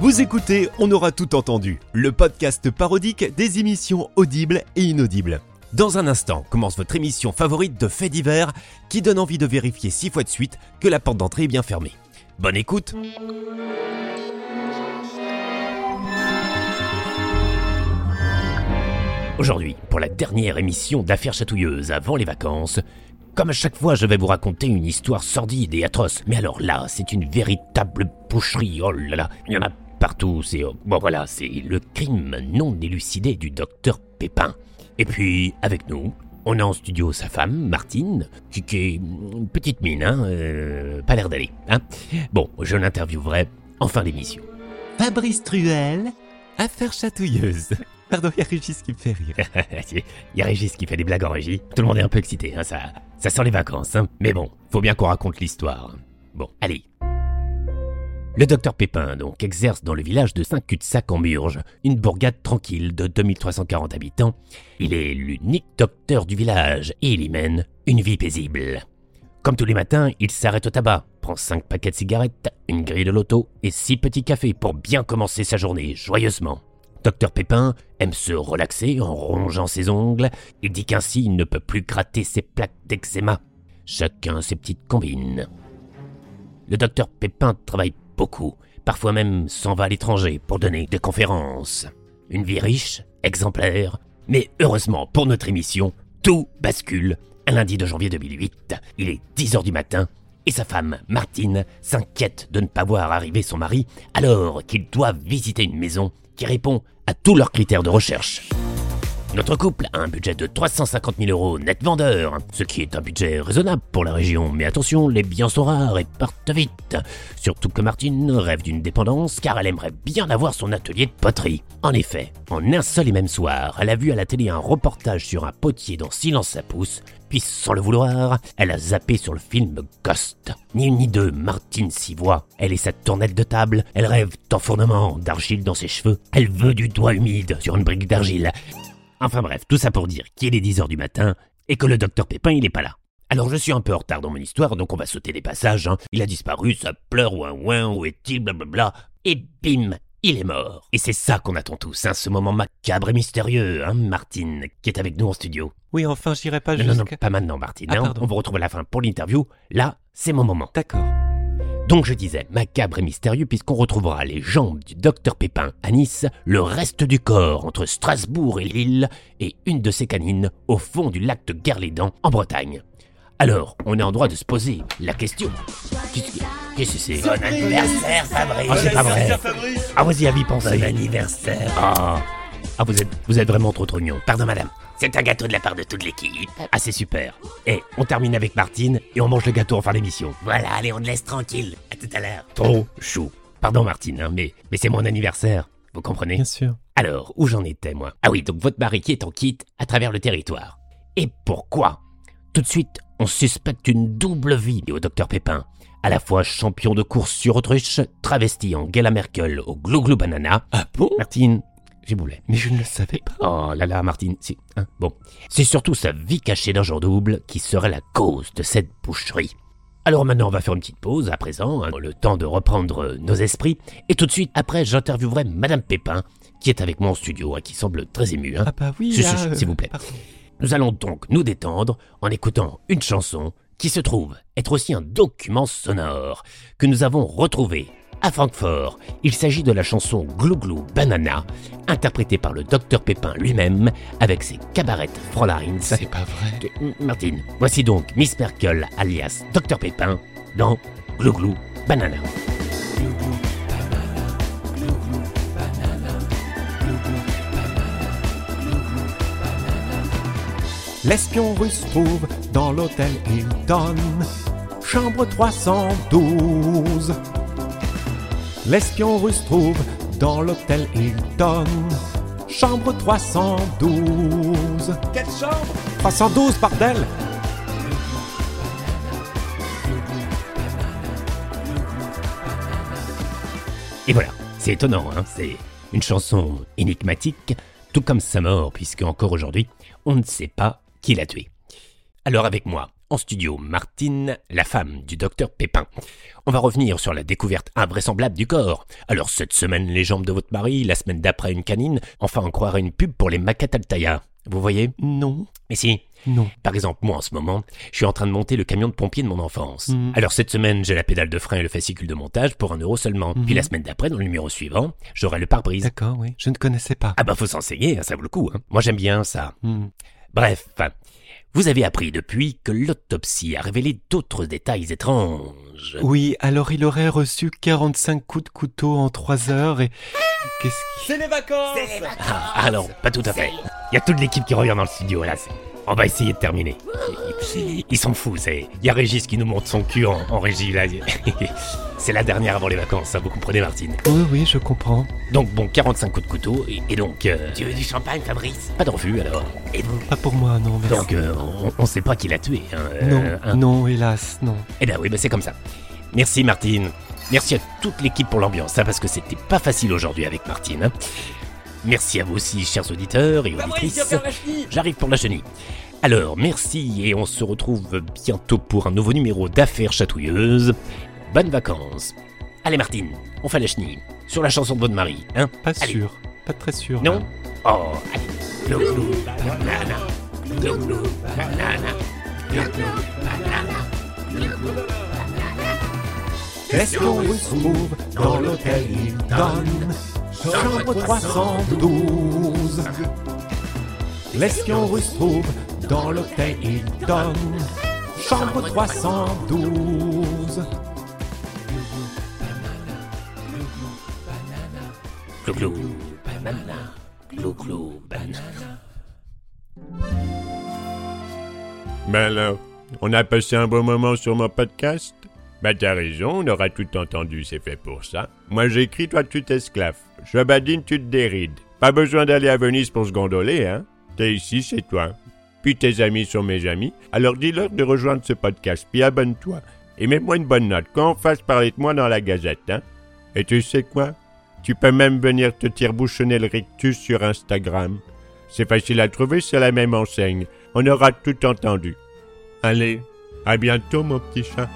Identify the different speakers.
Speaker 1: Vous écoutez On aura tout entendu, le podcast parodique des émissions audibles et inaudibles. Dans un instant commence votre émission favorite de faits divers qui donne envie de vérifier six fois de suite que la porte d'entrée est bien fermée. Bonne écoute Aujourd'hui, pour la dernière émission d'affaires chatouilleuses avant les vacances, comme à chaque fois, je vais vous raconter une histoire sordide et atroce. Mais alors là, c'est une véritable boucherie. Oh là là, il y en a partout. C'est bon voilà, c'est le crime non élucidé du docteur Pépin. Et puis avec nous, on a en studio sa femme, Martine, qui, est une petite mine, hein, euh, pas l'air d'aller. Hein. Bon, je l'interviewerai en fin d'émission. Fabrice Truel, affaires chatouilleuses. Pardon, il y a Régis qui me fait rire. Il y a Régis qui fait des blagues en régie. Tout le monde est un peu excité, hein, ça, ça sent les vacances. Hein. Mais bon, faut bien qu'on raconte l'histoire. Bon, allez. Le docteur Pépin, donc, exerce dans le village de Saint-Cul-de-Sac en Murge, une bourgade tranquille de 2340 habitants. Il est l'unique docteur du village et il y mène une vie paisible. Comme tous les matins, il s'arrête au tabac, prend 5 paquets de cigarettes, une grille de loto et 6 petits cafés pour bien commencer sa journée joyeusement. Docteur Pépin aime se relaxer en rongeant ses ongles. Il dit qu'ainsi il ne peut plus gratter ses plaques d'eczéma. Chacun ses petites combines. Le docteur Pépin travaille beaucoup, parfois même s'en va à l'étranger pour donner des conférences. Une vie riche, exemplaire, mais heureusement pour notre émission, tout bascule un lundi de janvier 2008. Il est 10h du matin et sa femme, Martine, s'inquiète de ne pas voir arriver son mari alors qu'il doit visiter une maison qui répond à tous leurs critères de recherche. Notre couple a un budget de 350 000 euros net vendeur, ce qui est un budget raisonnable pour la région, mais attention, les biens sont rares et partent vite. Surtout que Martine rêve d'une dépendance car elle aimerait bien avoir son atelier de poterie. En effet, en un seul et même soir, elle a vu à la télé un reportage sur un potier dans Silence à pousse, puis sans le vouloir, elle a zappé sur le film Ghost. Ni une ni deux, Martine s'y voit. Elle est sa tournette de table, elle rêve d'enfournement, d'argile dans ses cheveux, elle veut du doigt humide sur une brique d'argile. Enfin bref, tout ça pour dire qu'il est 10h du matin et que le docteur Pépin il est pas là. Alors je suis un peu en retard dans mon histoire, donc on va sauter des passages. Hein. Il a disparu, ça pleure, ouin ouin, où est-il, blablabla. Et bim, il est mort. Et c'est ça qu'on attend tous, hein, ce moment macabre et mystérieux, hein, Martine, qui est avec nous en studio.
Speaker 2: Oui, enfin, j'irai pas jusqu'à...
Speaker 1: non, non, pas maintenant, Martine.
Speaker 2: Ah,
Speaker 1: hein. on vous retrouve à la fin pour l'interview. Là, c'est mon moment.
Speaker 2: D'accord.
Speaker 1: Donc je disais macabre et mystérieux puisqu'on retrouvera les jambes du docteur Pépin à Nice, le reste du corps entre Strasbourg et Lille et une de ses canines au fond du lac de Guerlédan en Bretagne. Alors, on est en droit de se poser la question. Qu'est-ce que c'est? Bon anniversaire, Fabrice Ah, c'est pas vrai Ah, vas-y, à y penser. Bon anniversaire Ah, ah vous, êtes, vous êtes vraiment trop trop mignon. Pardon, madame. C'est un gâteau de la part de toute l'équipe. Ah, c'est super. Et on termine avec Martine et on mange le gâteau en fin d'émission. Voilà, allez, on te laisse tranquille. À tout à l'heure. Trop chou. Pardon, Martine, hein, mais, mais c'est mon anniversaire. Vous comprenez?
Speaker 2: Bien sûr.
Speaker 1: alors, où j'en étais, moi? Ah oui, donc votre mari qui est en kit à travers le territoire. Et pourquoi? Tout de suite, on suspecte une double vie au docteur Pépin. À la fois champion de course sur autruche, travesti en Gala Merkel au Glou Glou Banana.
Speaker 2: Ah bon?
Speaker 1: Martine, j'ai boulet.
Speaker 2: Mais je ne le savais pas.
Speaker 1: Oh là là, Martine, c'est... hein, bon. C'est surtout sa vie cachée d'un jour double qui serait la cause de cette boucherie. Alors maintenant, on va faire une petite pause à présent, hein, le temps de reprendre euh, nos esprits. Et tout de suite, après, j'interviewerai Madame Pépin, qui est avec moi en studio, hein, qui semble très émue. Hein.
Speaker 2: Ah bah oui,
Speaker 1: Si, si,
Speaker 2: euh,
Speaker 1: s'il vous plaît.
Speaker 2: pardon.
Speaker 1: Nous allons donc nous détendre en écoutant une chanson qui se trouve être aussi un document sonore que nous avons retrouvé à Francfort. Il s'agit de la chanson Glou Glou Banana, interprétée par le docteur Pépin lui-même avec ses cabarettes Fräuleins.
Speaker 2: C'est pas vrai.
Speaker 1: Martine, voici donc Miss Merkel alias Dr Pépin dans Glou Glou Banana.
Speaker 3: L'espion russe trouve dans l'hôtel Hilton, chambre 312. L'espion russe trouve dans l'hôtel Hilton, chambre 312.
Speaker 4: Quelle chambre?
Speaker 3: 312, bordel
Speaker 1: Et voilà, c'est étonnant, hein c'est une chanson énigmatique, tout comme sa mort, puisque encore aujourd'hui, on ne sait pas qui l'a tué. Alors avec moi, En studio, Martine, la femme du docteur Pépin. On va revenir sur la découverte invraisemblable du corps. Alors cette semaine, les jambes de votre mari, la semaine d'après, une canine, enfin on croirait une pub pour les Macataltaya. Vous voyez?
Speaker 2: Non,
Speaker 1: Mais si.
Speaker 2: non.
Speaker 1: Par exemple, moi en ce moment, je suis en train de monter le camion de pompier de mon enfance.
Speaker 2: Mhm.
Speaker 1: Alors cette semaine, j'ai la pédale de frein et le fascicule de montage pour un euro seulement.
Speaker 2: Mhm.
Speaker 1: Puis la semaine d'après, dans le numéro suivant, j'aurai le pare-brise.
Speaker 2: D'accord, oui. Je ne connaissais pas.
Speaker 1: Ah bah faut s'enseigner, hein, ça vaut le coup. hein. Moi j'aime bien ça.
Speaker 2: Hmm.
Speaker 1: Bref, vous avez appris depuis que l'autopsie a révélé d'autres détails étranges.
Speaker 2: Oui, alors il aurait reçu 45 coups de couteau en 3 heures et... Qu'est-ce qui...
Speaker 3: C'est les vacances
Speaker 1: Ah, alors, pas tout à fait. Il y a toute l'équipe qui revient dans le studio là. On va essayer de terminer. Ils- sont fous, c'est. Il y a Régis qui nous montre son cul en, en régie là. C'est la dernière avant les vacances, ça vous comprenez Martine?
Speaker 2: Oui, oui, je comprends.
Speaker 1: Donc bon, 45 coups de couteau et, et donc. euh, tu veux du champagne, Fabrice? Pas de refus alors. Et vous?
Speaker 2: Pas pour moi, non, merci.
Speaker 1: Donc euh, on, on sait pas qui l'a tué. Hein, euh,
Speaker 2: non,
Speaker 1: hein.
Speaker 2: non, hélas, non.
Speaker 1: Eh ben oui, ben c'est comme ça. Merci Martine. Merci à toute l'équipe pour l'ambiance, hein, parce que c'était pas facile aujourd'hui avec Martine. hein. Merci à vous aussi, chers auditeurs et auditrices. J'arrive pour la chenille. Alors, merci et on se retrouve bientôt pour un nouveau numéro d'affaires chatouilleuses. Bonnes vacances. Allez Martine, on fait la chenille. Sur la chanson de votre mari, hein
Speaker 2: Pas
Speaker 1: Allez.
Speaker 2: sûr. Pas très sûr.
Speaker 1: Non?
Speaker 2: là.
Speaker 1: Oh, allez. Glou, glou, banana. Glou, glou, banana.
Speaker 3: Russe trouve dans l'hôtel Hilton, chambre 312. L'espion russe trouve dans l'hôtel Hilton, chambre 312.
Speaker 1: Glou, glou, banana. Glou, glou, banana.
Speaker 4: Ben alors, on a passé un bon moment sur mon podcast? Bah t'as raison, on aura tout entendu, c'est fait pour ça. Moi j'écris, toi tu t'esclaves. Je badine, tu te dérides. Pas besoin d'aller à Venise pour se gondoler, hein. T'es ici, c'est toi. Puis tes amis sont mes amis, alors dis-leur de rejoindre ce podcast, puis abonne-toi. Et mets-moi une bonne note, qu'on fasse parler de moi dans la gazette, hein. Et tu sais quoi? Tu peux même venir te tire-bouchonner le rictus sur Instagram. C'est facile à trouver, c'est la même enseigne. On aura tout entendu. Allez, à bientôt mon petit chat.